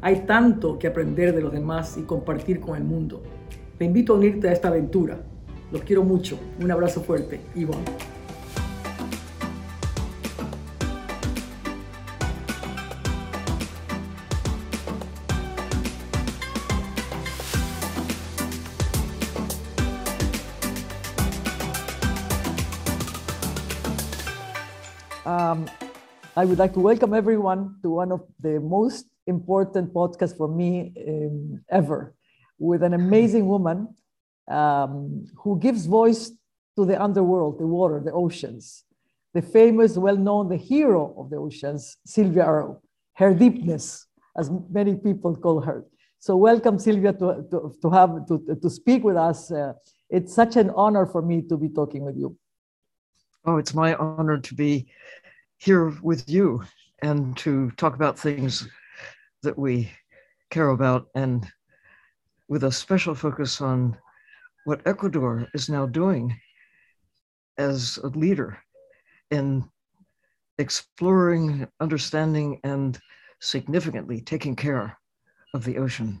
hay tanto que aprender de los demás y compartir con el mundo. Te invito a unirte a esta aventura. Los quiero mucho. Un abrazo fuerte. Ivonne. Um, I would like to welcome everyone to one of the most important podcast for me um, ever with an amazing woman um, who gives voice to the underworld, the water, the oceans. The famous, well known, the hero of the oceans, Sylvia Earle, her deepness, as many people call her. So, welcome, Sylvia, to, to, to have to, to speak with us. Uh, it's such an honor for me to be talking with you. Oh, it's my honor to be here with you and to talk about things that we care about, and with a special focus on what Ecuador is now doing as a leader in exploring, understanding, and significantly taking care of the ocean.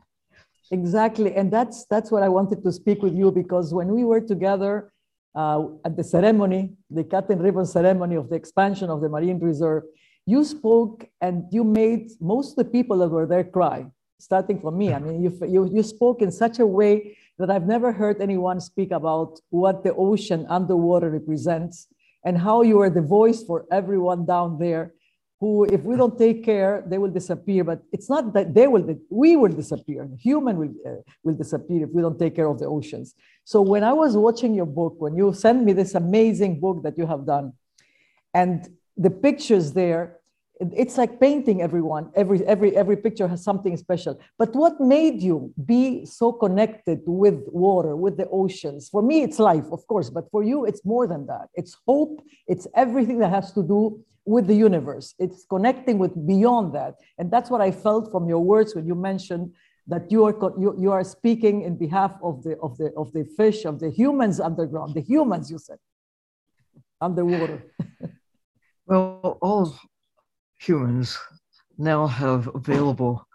Exactly, and that's that's what I wanted to speak with you because when we were together uh, at the ceremony, the cut and ribbon ceremony of the expansion of the marine reserve, you spoke and you made most of the people that were there cry, starting from me. I mean, you, you, you spoke in such a way that I've never heard anyone speak about what the ocean underwater represents and how you are the voice for everyone down there who, if we don't take care, they will disappear. But it's not that they will, we will disappear. Human will, uh, will disappear if we don't take care of the oceans. So when I was watching your book, when you sent me this amazing book that you have done, and the pictures there, it's like painting everyone. Every every every picture has something special. But what made you be so connected with water with the oceans? For me it's life of course but for you it's more than that. It's hope. It's everything that has to do with the universe. It's connecting with beyond that. And that's what i felt from your words when you mentioned that you are you, you are speaking in behalf of the of the of the fish of the humans underground the humans you said underwater. Well all humans now have available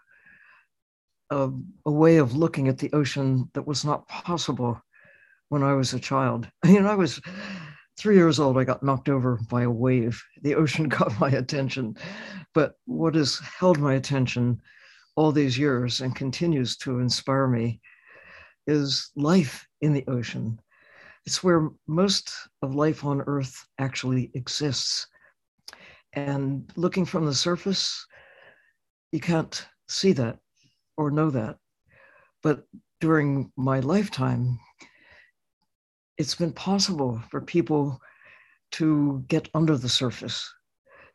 a, a, way of looking at the ocean that was not possible when I was a child. I mean, I was three years old, I got knocked over by a wave. The ocean got my attention. But what has held my attention all these years and continues to inspire me is life in the ocean. It's where most of life on Earth actually exists. And looking from the surface, you can't see that or know that. But during my lifetime, it's been possible for people to get under the surface,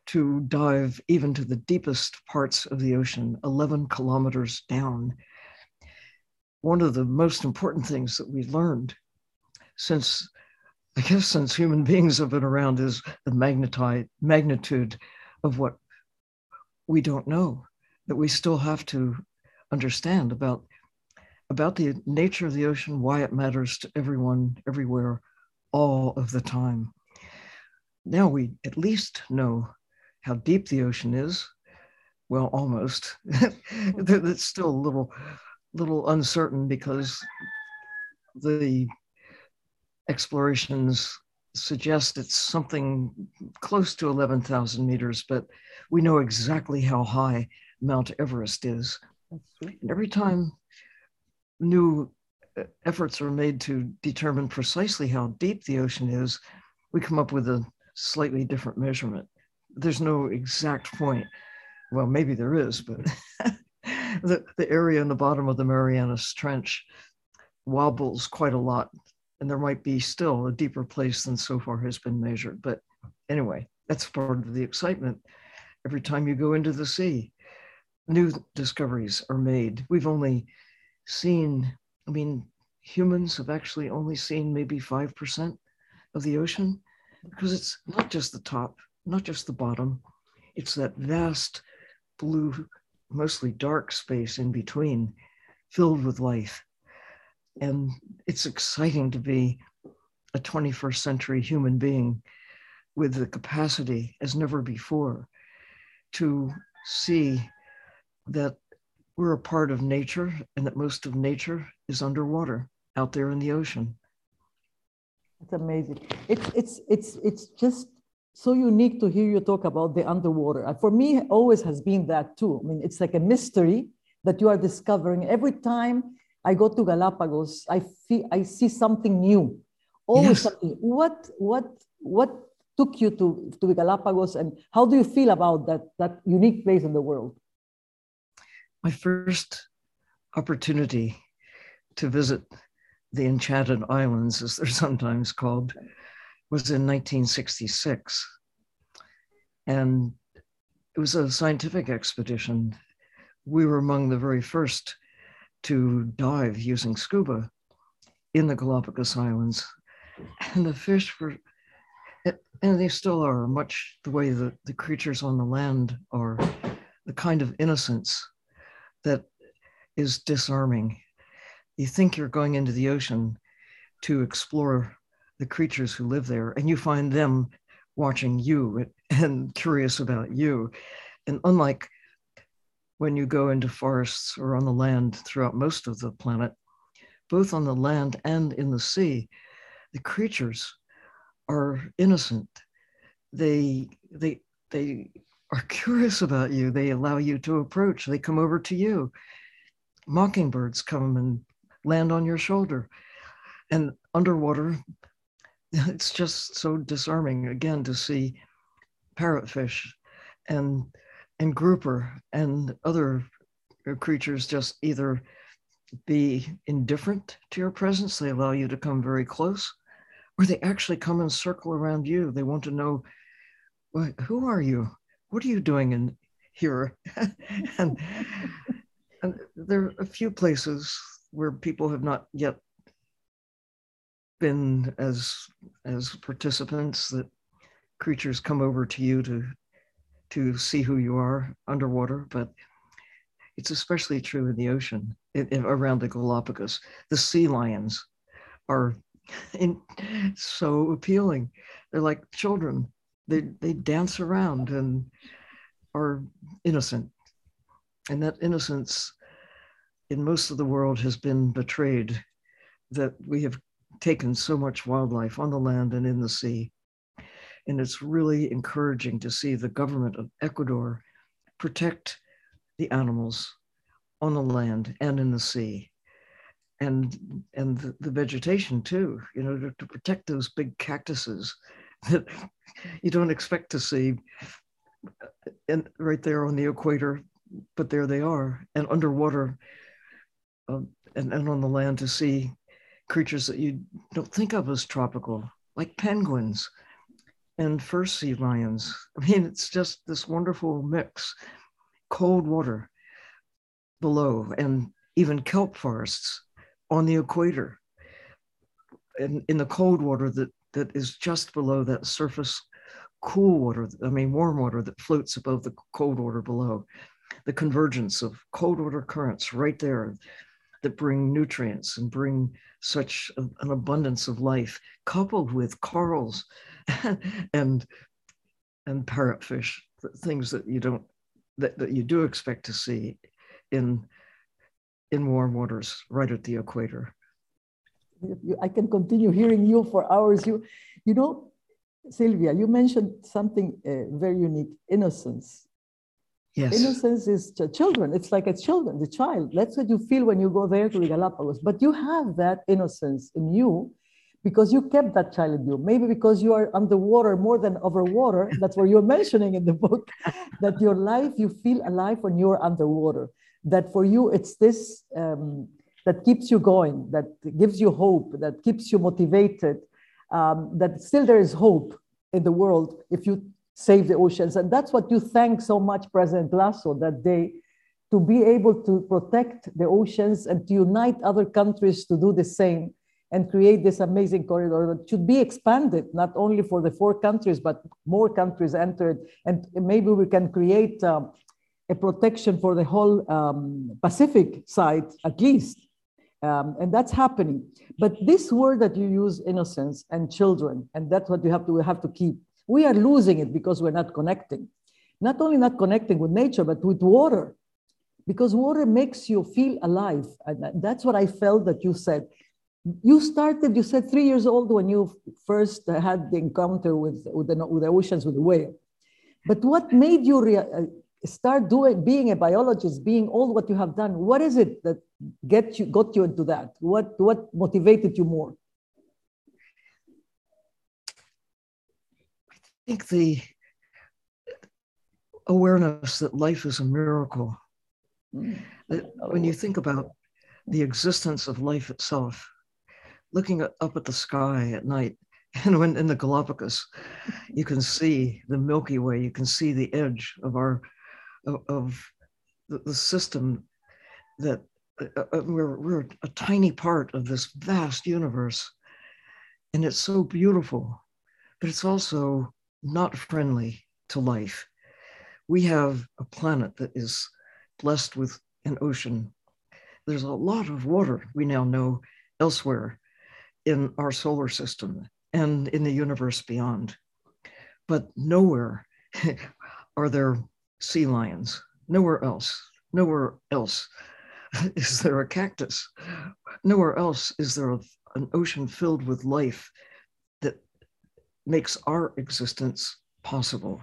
to dive even to the deepest parts of the ocean, 11 kilometers down. One of the most important things that we learned since I guess since human beings have been around is the magnitude of what we don't know, that we still have to understand about, about the nature of the ocean, why it matters to everyone, everywhere, all of the time. Now we at least know how deep the ocean is. Well, almost. It's still a little, little uncertain because the explorations suggest it's something close to 11,000 meters, but we know exactly how high Mount Everest is. And every time new uh, efforts are made to determine precisely how deep the ocean is, we come up with a slightly different measurement. There's no exact point. Well, maybe there is, but the, the area in the bottom of the Marianas Trench wobbles quite a lot and there might be still a deeper place than so far has been measured. But anyway, that's part of the excitement. Every time you go into the sea, new discoveries are made. We've only seen, I mean, humans have actually only seen maybe 5% of the ocean because it's not just the top, not just the bottom, it's that vast blue, mostly dark space in between filled with life. And it's exciting to be a 21st century human being with the capacity as never before to see that we're a part of nature and that most of nature is underwater out there in the ocean. It's amazing. It's it's it's it's just so unique to hear you talk about the underwater. For me, always has been that too. I mean, it's like a mystery that you are discovering every time I go to Galapagos. I feel I see something new. Always yes. something. What what what took you to to Galapagos, and how do you feel about that that unique place in the world? My first opportunity to visit the Enchanted Islands, as they're sometimes called, was in 1966. And it was a scientific expedition. We were among the very first to dive using scuba in the Galapagos Islands. And the fish were, and they still are, much the way that the creatures on the land are, the kind of innocence that is disarming you think you're going into the ocean to explore the creatures who live there, and you find them watching you and curious about you. And unlike when you go into forests or on the land throughout most of the planet, both on the land and in the sea, the creatures are innocent. They they they are curious about you. They allow you to approach. They come over to you. Mockingbirds come and land on your shoulder. And underwater, it's just so disarming again to see parrotfish and and grouper and other uh, creatures just either be indifferent to your presence, they allow you to come very close, or they actually come and circle around you. They want to know, well, who are you? What are you doing in here? and, and there are a few places where people have not yet been as as participants that creatures come over to you to to see who you are underwater but it's especially true in the ocean in, in, around the galapagos. The sea lions are in, so appealing. They're like children. They they dance around and are innocent. And that innocence in most of the world has been betrayed that we have taken so much wildlife on the land and in the sea. And it's really encouraging to see the government of Ecuador protect the animals on the land and in the sea. And, and the, the vegetation too, you know, to, to protect those big cactuses that you don't expect to see and right there on the equator, but there they are. And underwater, uh, and, and on the land to see creatures that you don't think of as tropical, like penguins and first sea lions. I mean, it's just this wonderful mix. Cold water below, and even kelp forests on the equator. And in the cold water that, that is just below that surface cool water, I mean, warm water that floats above the cold water below. The convergence of cold water currents right there that bring nutrients and bring such an abundance of life, coupled with corals and and parrotfish, things that you don't that, that you do expect to see in in warm waters right at the equator. I can continue hearing you for hours. You, you know, Sylvia, you mentioned something uh, very unique: innocence. Yes. Innocence is children. It's like a children, the child. That's what you feel when you go there to the Galapagos. But you have that innocence in you because you kept that child in you. Maybe because you are underwater more than over water. That's what you're mentioning in the book. that your life, you feel alive when you're underwater. That for you, it's this um, that keeps you going, that gives you hope, that keeps you motivated. Um, that still there is hope in the world if you save the oceans. And that's what you thank so much President Lasso that day to be able to protect the oceans and to unite other countries to do the same and create this amazing corridor that should be expanded, not only for the four countries, but more countries entered. And maybe we can create um, a protection for the whole um, Pacific side, at least. Um, and that's happening. But this word that you use, innocence and children, and that's what you have to, have to keep. We are losing it because we're not connecting. Not only not connecting with nature, but with water, because water makes you feel alive. And that's what I felt that you said you started, you said three years old when you first had the encounter with, with, the, with the oceans with the whale. But what made you uh, start doing, being a biologist, being all what you have done? What is it that get you, got you into that? What, what motivated you more? I think the awareness that life is a miracle. Mm. When you think about the existence of life itself, looking up at the sky at night. And when in the Galapagos, you can see the Milky Way, you can see the edge of our of, the, system that uh, uh, we're, we're a tiny part of this vast universe. And it's so beautiful, but it's also not friendly to life. We have a planet that is blessed with an ocean. There's a lot of water we now know elsewhere in our solar system and in the universe beyond. But nowhere are there sea lions, nowhere else, nowhere else is there a cactus, nowhere else is there a, an ocean filled with life makes our existence possible.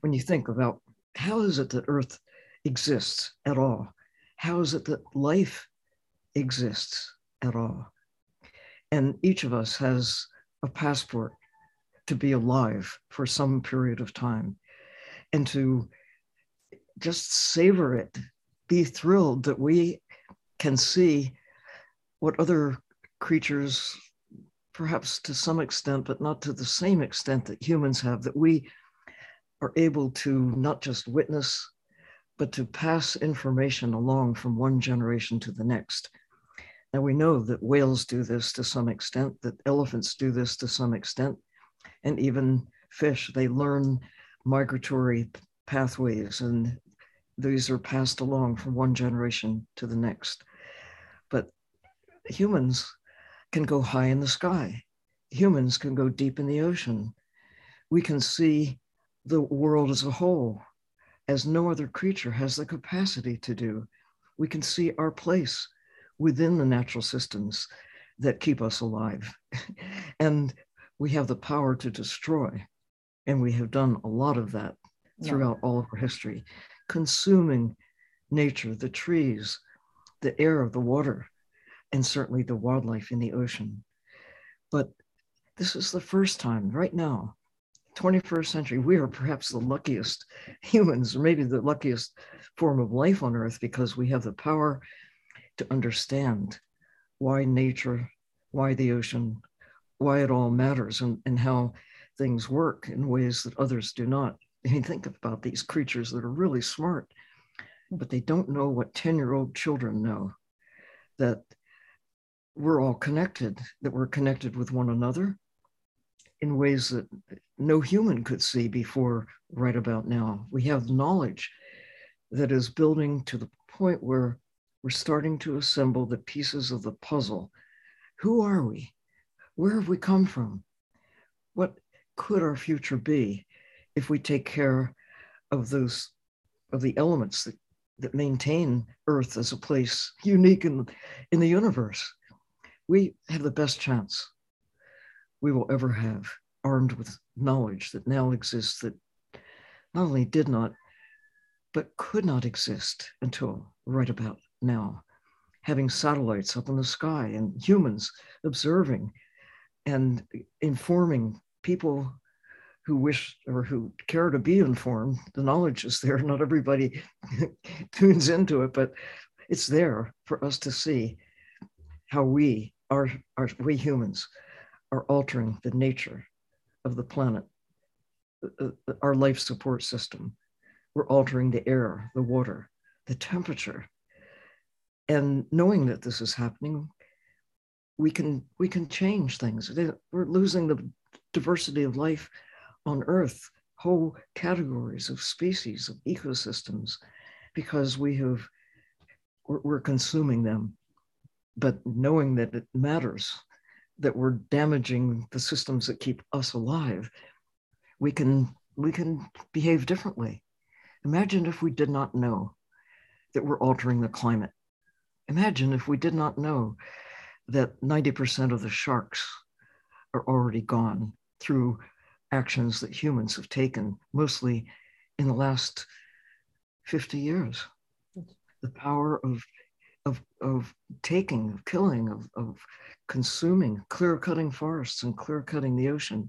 When you think about how is it that Earth exists at all? How is it that life exists at all? And each of us has a passport to be alive for some period of time and to just savor it, be thrilled that we can see what other creatures, perhaps to some extent, but not to the same extent that humans have, that we are able to not just witness, but to pass information along from one generation to the next. Now we know that whales do this to some extent, that elephants do this to some extent, and even fish, they learn migratory pathways and these are passed along from one generation to the next. But humans can go high in the sky. Humans can go deep in the ocean. We can see the world as a whole, as no other creature has the capacity to do. We can see our place within the natural systems that keep us alive. and we have the power to destroy. And we have done a lot of that throughout yeah. all of our history, consuming nature, the trees, the air, the water, and certainly the wildlife in the ocean. But this is the first time, right now, 21st century, we are perhaps the luckiest humans, or maybe the luckiest form of life on earth because we have the power to understand why nature, why the ocean, why it all matters, and, and how things work in ways that others do not. I mean, think about these creatures that are really smart, but they don't know what 10 year old children know that we're all connected, that we're connected with one another in ways that no human could see before right about now. We have knowledge that is building to the point where we're starting to assemble the pieces of the puzzle. Who are we? Where have we come from? What could our future be if we take care of those of the elements that, that maintain Earth as a place unique in, in the universe? We have the best chance we will ever have, armed with knowledge that now exists that not only did not, but could not exist until right about now, having satellites up in the sky and humans observing and informing people who wish or who care to be informed. The knowledge is there. Not everybody tunes into it, but it's there for us to see how we we humans are altering the nature of the planet, uh, uh, our life support system. We're altering the air, the water, the temperature. And knowing that this is happening, we can we can change things. We're losing the diversity of life on Earth, whole categories of species, of ecosystems, because we have we're consuming them. But knowing that it matters, that we're damaging the systems that keep us alive, we can we can behave differently. Imagine if we did not know that we're altering the climate. Imagine if we did not know that 90% of the sharks are already gone through actions that humans have taken, mostly in the last 50 years. The power of, of, of taking, of killing, of, of consuming, clear cutting forests and clear cutting the ocean.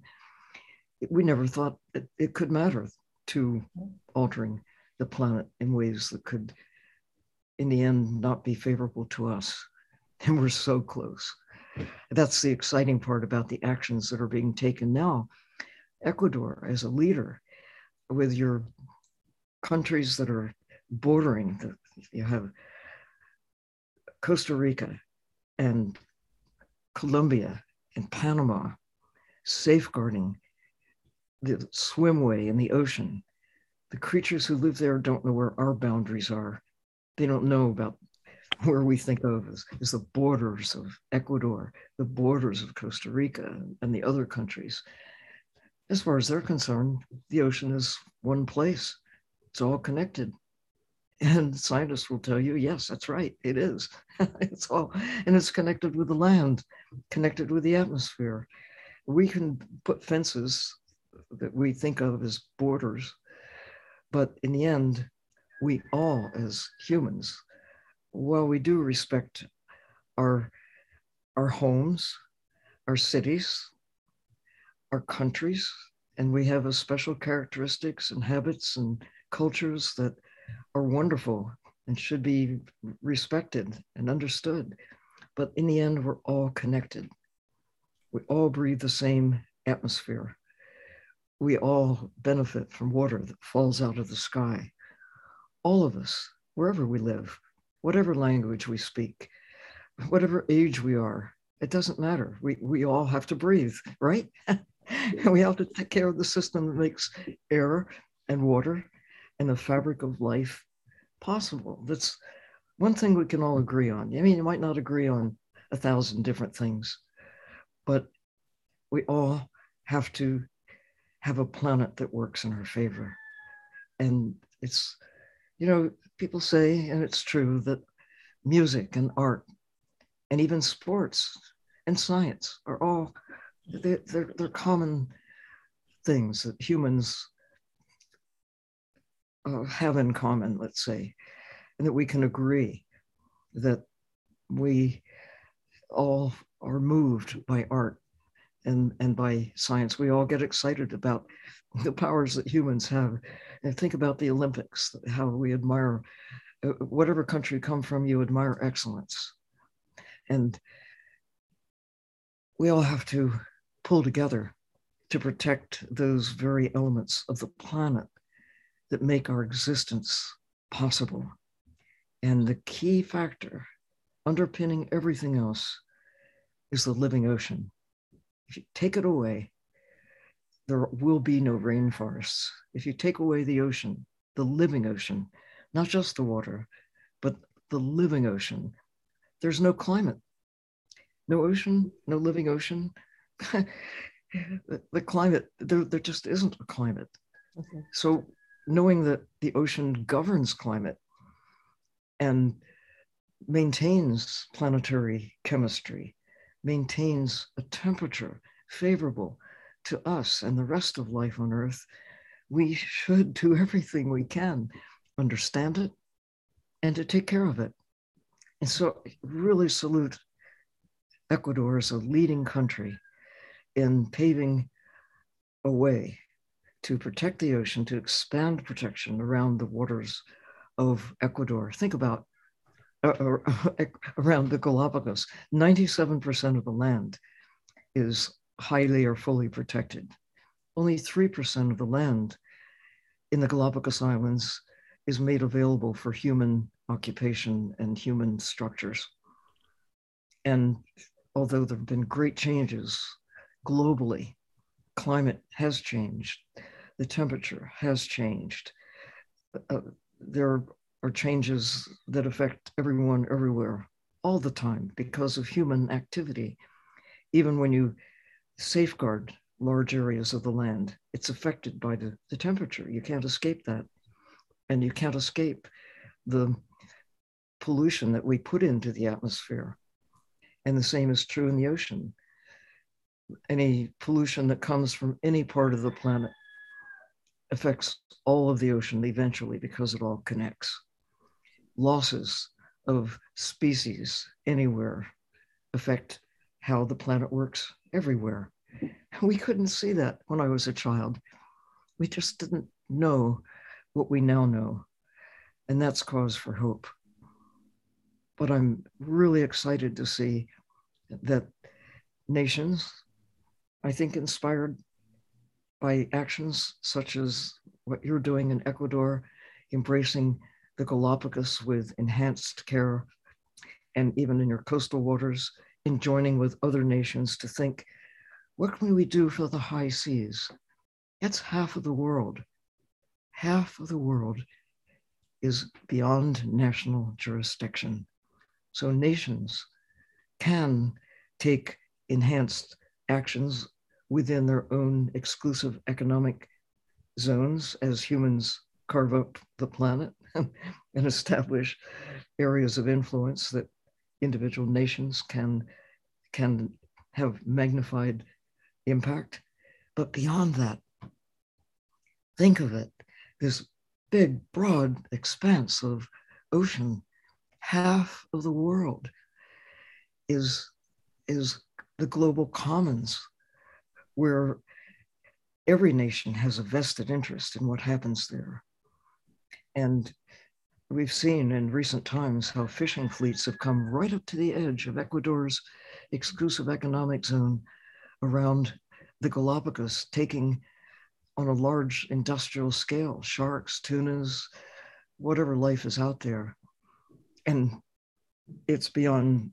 We never thought it, it could matter to altering the planet in ways that could, in the end, not be favorable to us. And we're so close. That's the exciting part about the actions that are being taken now. Ecuador, as a leader, with your countries that are bordering, the, you have Costa Rica and Colombia and Panama safeguarding the swimway in the ocean. The creatures who live there don't know where our boundaries are. They don't know about where we think of as, as the borders of Ecuador, the borders of Costa Rica, and the other countries. As far as they're concerned, the ocean is one place. It's all connected. And scientists will tell you, yes, that's right, it is. it's all, and it's connected with the land, connected with the atmosphere. We can put fences that we think of as borders, but in the end, we all, as humans, while we do respect our, our homes, our cities, our countries, and we have a special characteristics and habits and cultures that are wonderful and should be respected and understood. But in the end, we're all connected. We all breathe the same atmosphere. We all benefit from water that falls out of the sky. All of us, wherever we live, whatever language we speak, whatever age we are, it doesn't matter. We, we all have to breathe, right? we have to take care of the system that makes air and water and the fabric of life possible. That's one thing we can all agree on. I mean, you might not agree on a thousand different things, but we all have to have a planet that works in our favor. And it's, you know, people say, and it's true, that music and art and even sports and science are all they're, they're, they're common things that humans uh, have in common, let's say, and that we can agree that we all are moved by art and, and by science. We all get excited about the powers that humans have. And think about the Olympics, how we admire uh, whatever country you come from, you admire excellence. And we all have to pull together to protect those very elements of the planet that make our existence possible. And the key factor underpinning everything else is the living ocean. If you take it away, there will be no rainforests. If you take away the ocean, the living ocean, not just the water, but the living ocean, there's no climate. No ocean, no living ocean. the, the, climate, there, there just isn't a climate. Okay. So knowing that the ocean governs climate and maintains planetary chemistry, maintains a temperature favorable to us and the rest of life on Earth, we should do everything we can, understand it, and to take care of it. And so, really salute Ecuador as a leading country in paving a way to protect the ocean, to expand protection around the waters of Ecuador. Think about uh, around the Galapagos, 97% of the land is highly or fully protected. Only 3% of the land in the Galapagos Islands is made available for human occupation and human structures. And although there have been great changes globally, climate has changed, the temperature has changed. Uh, there are changes that affect everyone everywhere all the time because of human activity. Even when you safeguard large areas of the land, it's affected by the, the temperature. You can't escape that. And you can't escape the pollution that we put into the atmosphere. And the same is true in the ocean. Any pollution that comes from any part of the planet affects all of the ocean eventually because it all connects. Losses of species anywhere affect how the planet works everywhere. We couldn't see that when I was a child. We just didn't know what we now know. And that's cause for hope. But I'm really excited to see that nations, I think, inspired by actions such as what you're doing in Ecuador, embracing the Galapagos with enhanced care, and even in your coastal waters, in joining with other nations to think, what can we do for the high seas? That's half of the world. Half of the world is beyond national jurisdiction. So nations can take enhanced actions within their own exclusive economic zones as humans carve up the planet and establish areas of influence that individual nations can can have magnified impact. But beyond that think of it this big broad expanse of ocean half of the world is is the global commons where every nation has a vested interest in what happens there and we've seen in recent times how fishing fleets have come right up to the edge of Ecuador's exclusive economic zone around the Galapagos, taking on a large industrial scale sharks, tunas, whatever life is out there. And it's beyond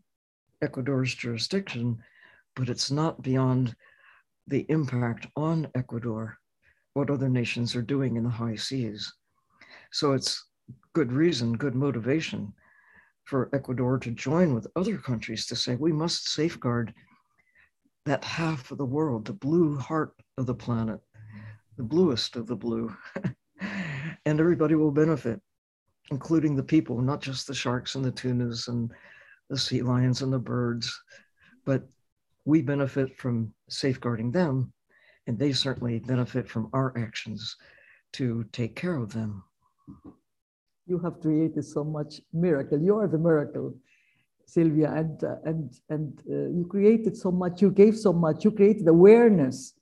Ecuador's jurisdiction, but it's not beyond the impact on Ecuador, what other nations are doing in the high seas. So it's good reason, good motivation for Ecuador to join with other countries to say we must safeguard that half of the world, the blue heart of the planet, the bluest of the blue. and everybody will benefit, including the people, not just the sharks and the tunas and the sea lions and the birds, but we benefit from safeguarding them, and they certainly benefit from our actions to take care of them you have created so much miracle. You are the miracle, Sylvia, and uh, and and uh, you created so much. You gave so much. You created awareness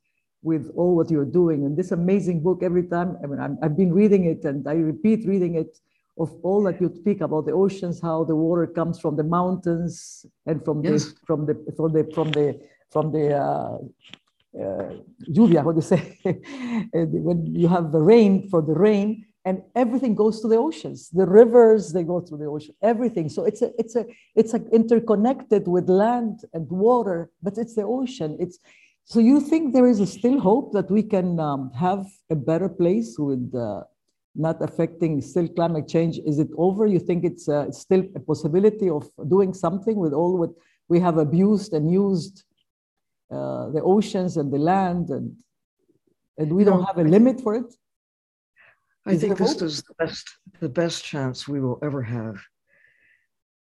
with all what you're doing. And this amazing book, every time I mean, i have been reading it, and I repeat reading it of all that you speak about the oceans, how the water comes from the mountains and from yes. the from the from the from the from the uh, uh, lluvia, what do you say? when you have the rain for the rain, and everything goes to the oceans the rivers they go through the ocean everything so it's a it's a it's a interconnected with land and water but it's the ocean it's so you think there is a still hope that we can um, have a better place with uh, not affecting still climate change is it over you think it's, uh, still a possibility of doing something with all what we have abused and used uh, the oceans and the land and and we don't have a limit for it I think this is the best, the best chance we will ever have.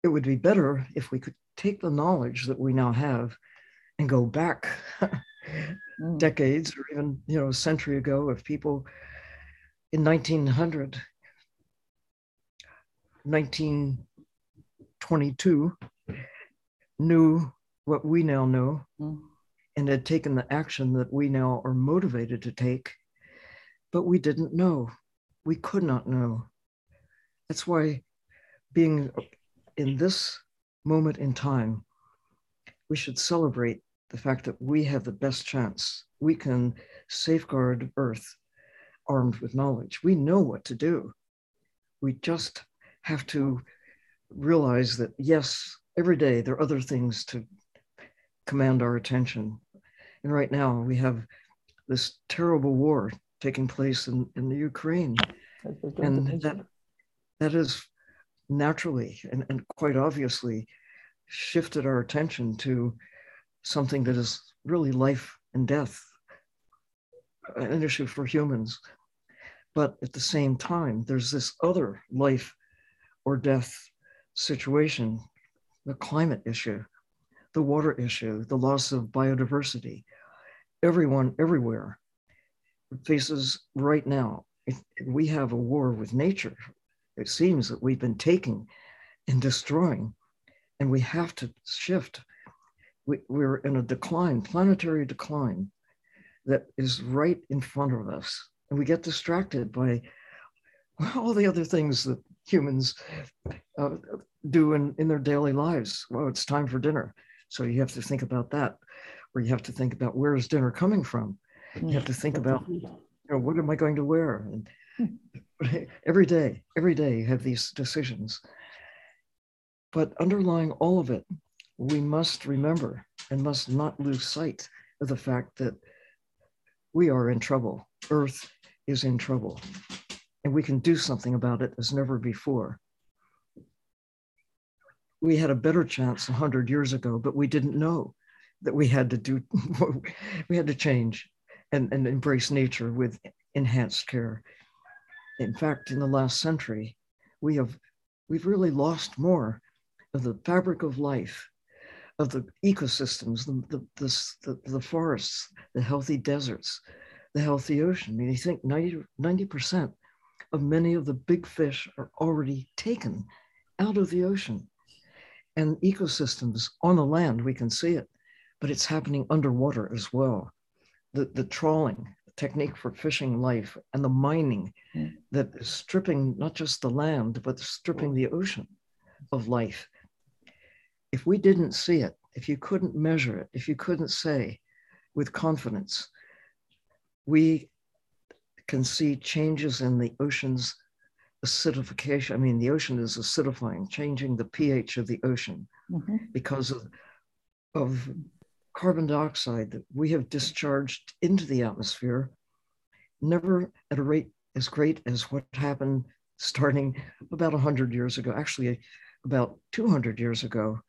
It would be better if we could take the knowledge that we now have and go back mm. decades or even you know a century ago if people in 1900 1922 knew what we now know mm. and had taken the action that we now are motivated to take but we didn't know we could not know. That's why being in this moment in time, we should celebrate the fact that we have the best chance. We can safeguard Earth armed with knowledge. We know what to do. We just have to realize that, yes, every day there are other things to command our attention. And right now we have this terrible war taking place in, in the Ukraine. And that, that is naturally and, and quite obviously shifted our attention to something that is really life and death, an issue for humans. But at the same time, there's this other life or death situation the climate issue, the water issue, the loss of biodiversity. Everyone, everywhere faces right now. we have a war with nature. It seems that we've been taking and destroying, and we have to shift. We, we're in a decline, planetary decline, that is right in front of us. And we get distracted by all the other things that humans uh, do in, in their daily lives. Well, it's time for dinner. So you have to think about that. Or you have to think about where is dinner coming from? You have to think about, you know, what am I going to wear? And every day, every day you have these decisions. But underlying all of it, we must remember and must not lose sight of the fact that we are in trouble. Earth is in trouble. And we can do something about it as never before we had a better chance 100 years ago, but we didn't know that we had to do, we had to change and, and embrace nature with enhanced care. In fact, in the last century, we have, we've really lost more of the fabric of life, of the ecosystems, the, the, the, the, the forests, the healthy deserts, the healthy ocean. I mean, you think 90, 90% of many of the big fish are already taken out of the ocean and ecosystems on the land, we can see it, but it's happening underwater as well. The, the trawling technique for fishing life and the mining mm. that is stripping not just the land, but stripping the ocean of life. If we didn't see it, if you couldn't measure it, if you couldn't say with confidence, we can see changes in the ocean's acidification. I mean, the ocean is acidifying, changing the pH of the ocean mm-hmm. because of, of carbon dioxide that we have discharged into the atmosphere, never at a rate as great as what happened starting about 100 years ago, actually, about 200 years ago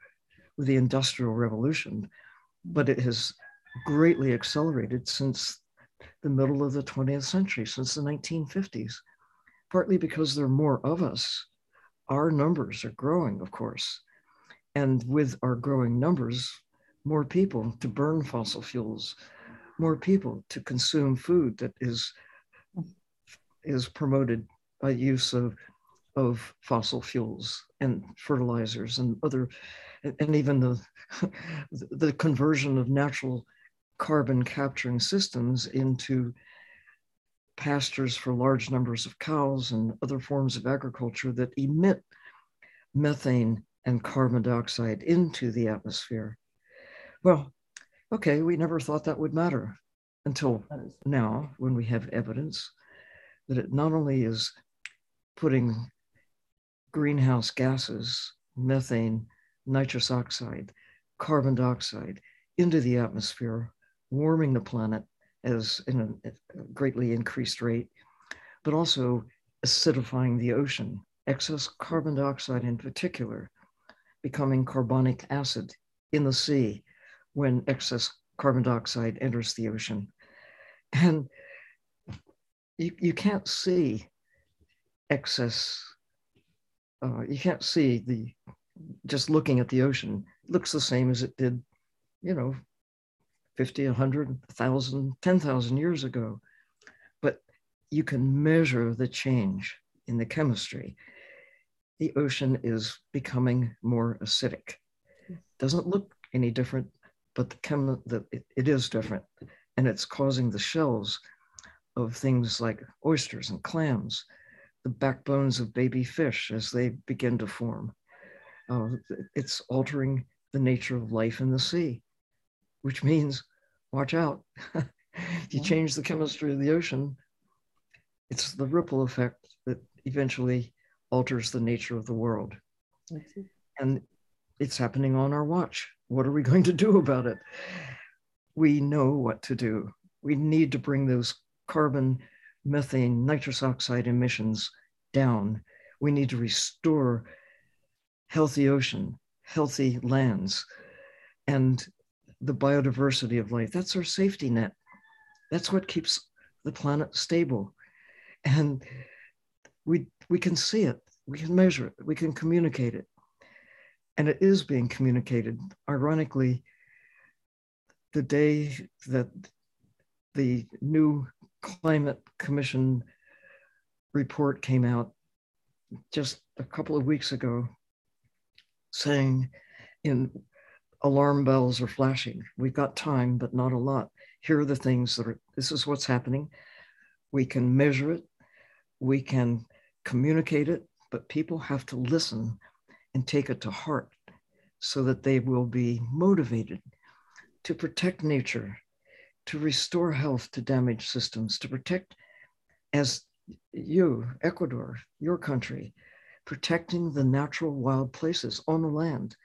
with the Industrial Revolution. But it has greatly accelerated since the middle of the 20th century, since the 1950s partly because there are more of us. Our numbers are growing, of course. And with our growing numbers, more people to burn fossil fuels, more people to consume food that is, is promoted by use of, of fossil fuels and fertilizers and other, and even the, the conversion of natural carbon capturing systems into pastures for large numbers of cows and other forms of agriculture that emit methane and carbon dioxide into the atmosphere. Well, okay, we never thought that would matter until now when we have evidence that it not only is putting greenhouse gases, methane, nitrous oxide, carbon dioxide into the atmosphere, warming the planet, as in a greatly increased rate, but also acidifying the ocean, excess carbon dioxide in particular, becoming carbonic acid in the sea when excess carbon dioxide enters the ocean. And you, you can't see excess, uh, you can't see the, just looking at the ocean, looks the same as it did, you know, 50, 100, 1,000, 10,000 years ago. But you can measure the change in the chemistry. The ocean is becoming more acidic. Doesn't look any different, but the chem the, it, it is different. And it's causing the shells of things like oysters and clams, the backbones of baby fish as they begin to form. Uh, it's altering the nature of life in the sea, which means watch out. if you change the chemistry of the ocean, it's the ripple effect that eventually alters the nature of the world. And it's happening on our watch. What are we going to do about it? We know what to do. We need to bring those carbon, methane, nitrous oxide emissions down. We need to restore healthy ocean, healthy lands, and the biodiversity of life. That's our safety net. That's what keeps the planet stable. And we, we can see it, we can measure it, we can communicate it. And it is being communicated. Ironically, the day that the new climate commission report came out just a couple of weeks ago saying in alarm bells are flashing. We've got time but not a lot. Here are the things that are this is what's happening. We can measure it. We can communicate it but people have to listen and take it to heart so that they will be motivated to protect nature to restore health to damaged systems to protect as you ecuador your country protecting the natural wild places on the land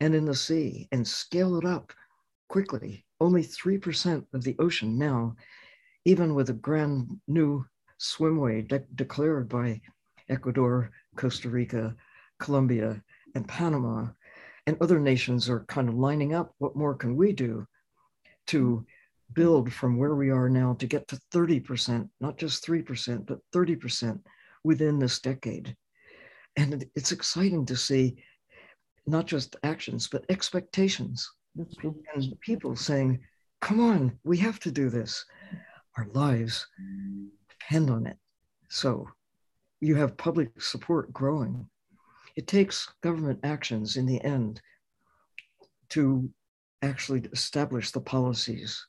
and in the sea and scale it up quickly. Only 3% of the ocean now, even with a grand new swimway de- declared by Ecuador, Costa Rica, Colombia, and Panama, and other nations are kind of lining up. What more can we do to build from where we are now to get to 30%, not just 3%, but 30% within this decade? And it's exciting to see not just actions, but expectations. And people saying, come on, we have to do this. Our lives depend on it. So you have public support growing. It takes government actions in the end to actually establish the policies,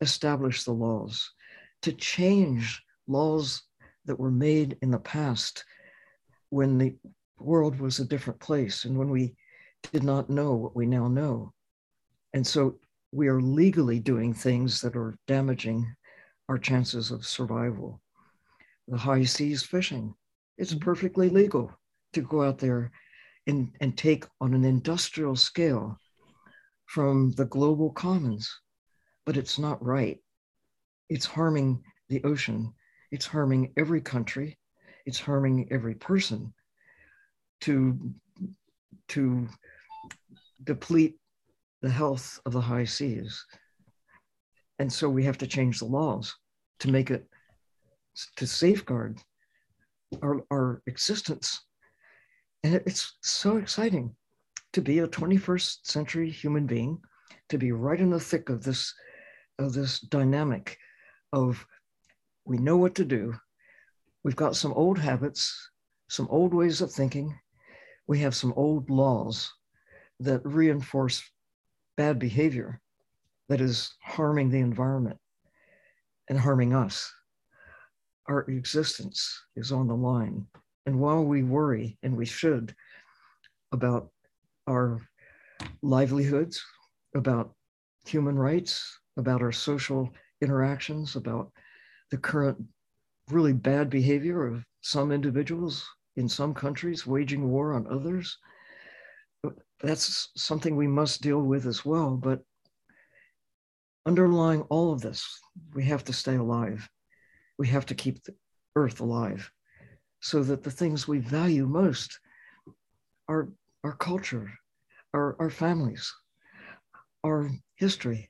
establish the laws, to change laws that were made in the past when the world was a different place and when we did not know what we now know. And so we are legally doing things that are damaging our chances of survival. The high seas fishing, it's perfectly legal to go out there and, and take on an industrial scale from the global commons, but it's not right. It's harming the ocean, it's harming every country, it's harming every person to, to deplete the health of the high seas. And so we have to change the laws to make it, to safeguard our, our existence. And it's so exciting to be a 21st century human being, to be right in the thick of this, of this dynamic of we know what to do. We've got some old habits, some old ways of thinking. We have some old laws that reinforce bad behavior that is harming the environment and harming us. Our existence is on the line. And while we worry, and we should, about our livelihoods, about human rights, about our social interactions, about the current really bad behavior of some individuals in some countries waging war on others. That's something we must deal with as well. But underlying all of this, we have to stay alive. We have to keep the earth alive so that the things we value most are our culture, our, our families, our history.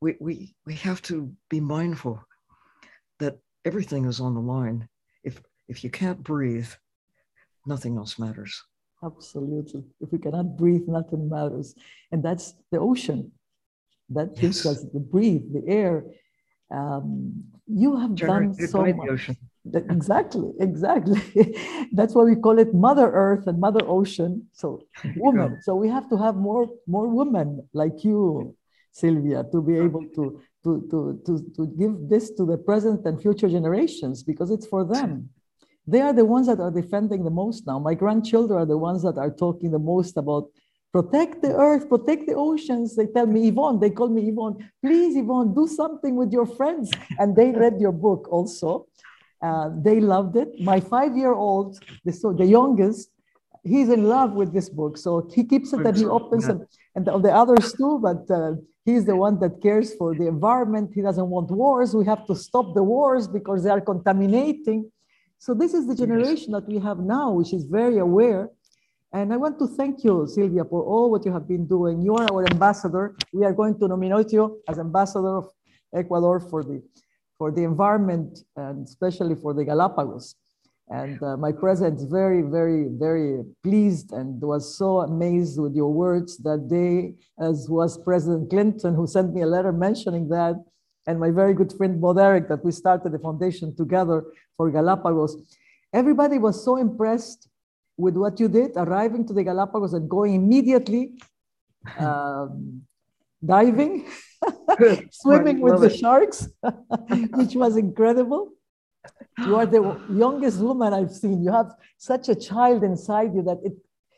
We, we, we have to be mindful that everything is on the line. If, you can't breathe, nothing else matters. Absolutely. If we cannot breathe, nothing matters. And that's the ocean that gives yes. us the breathe, the air. Um, you have done so much. exactly, exactly. that's why we call it Mother Earth and Mother Ocean. So women. So we have to have more more women like you, Sylvia, to be able to to to to, to give this to the present and future generations because it's for them they are the ones that are defending the most now. My grandchildren are the ones that are talking the most about protect the earth, protect the oceans. They tell me, Ivonne, they call me Ivonne, please, Ivonne, do something with your friends. And they read your book also. Uh, they loved it. My five-year-old, the, so the youngest, he's in love with this book. So he keeps it and he opens it, and the, the others too. But uh, he's the one that cares for the environment. He doesn't want wars. We have to stop the wars because they are contaminating. So this is the generation that we have now, which is very aware. And I want to thank you, Sylvia, for all what you have been doing. You are our ambassador. We are going to nominate you as ambassador of Ecuador for the for the environment and especially for the Galapagos. And uh, my president is very, very, very pleased and was so amazed with your words that day, as was President Clinton, who sent me a letter mentioning that, and my very good friend Bo Derek, that we started the foundation together for Galapagos. Everybody was so impressed with what you did, arriving to the Galapagos and going immediately um, diving swimming with the sharks, which was incredible. You are the youngest woman I've seen. You have such a child inside you that it,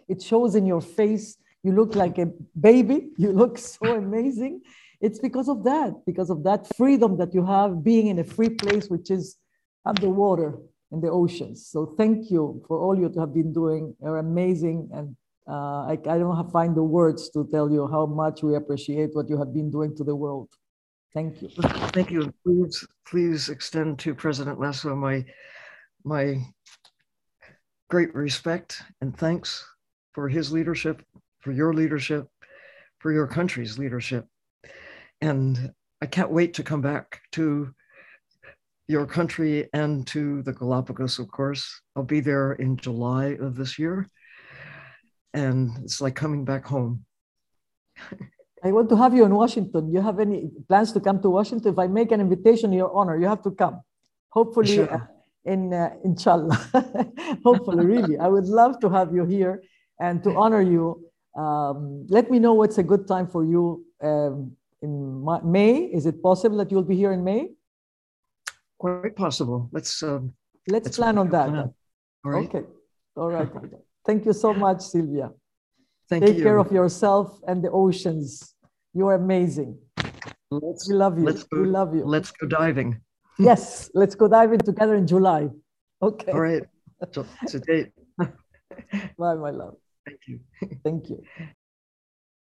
it shows in your face. You look like a baby. You look so amazing. It's because of that, because of that freedom that you have being in a free place, which is underwater in the oceans. So thank you for all you have been doing. You're amazing and uh, I, I don't have find the words to tell you how much we appreciate what you have been doing to the world. Thank you. Thank you. Please, please extend to President Lasso my my great respect and thanks for his leadership, for your leadership, for your country's leadership. And I can't wait to come back to your country and to the Galapagos, of course. I'll be there in July of this year and it's like coming back home. I want to have you in Washington. You have any plans to come to Washington? If I make an invitation in your honor, you have to come. Hopefully, sure. uh, in uh, inshallah. Hopefully, really, I would love to have you here and to honor you. Um, let me know what's a good time for you um, in May. Is it possible that you'll be here in May? Quite possible. Let's um, let's, let's plan on that. Plan. All right. Okay. All right. Thank you so much, Sylvia. Thank you. Take you. care of yourself and the oceans. You're amazing. Let's, we love you. Let's go, we love you. Let's go diving. yes, let's go diving together in July. Okay. All right. So, date. Bye, my love. Thank you. Thank you.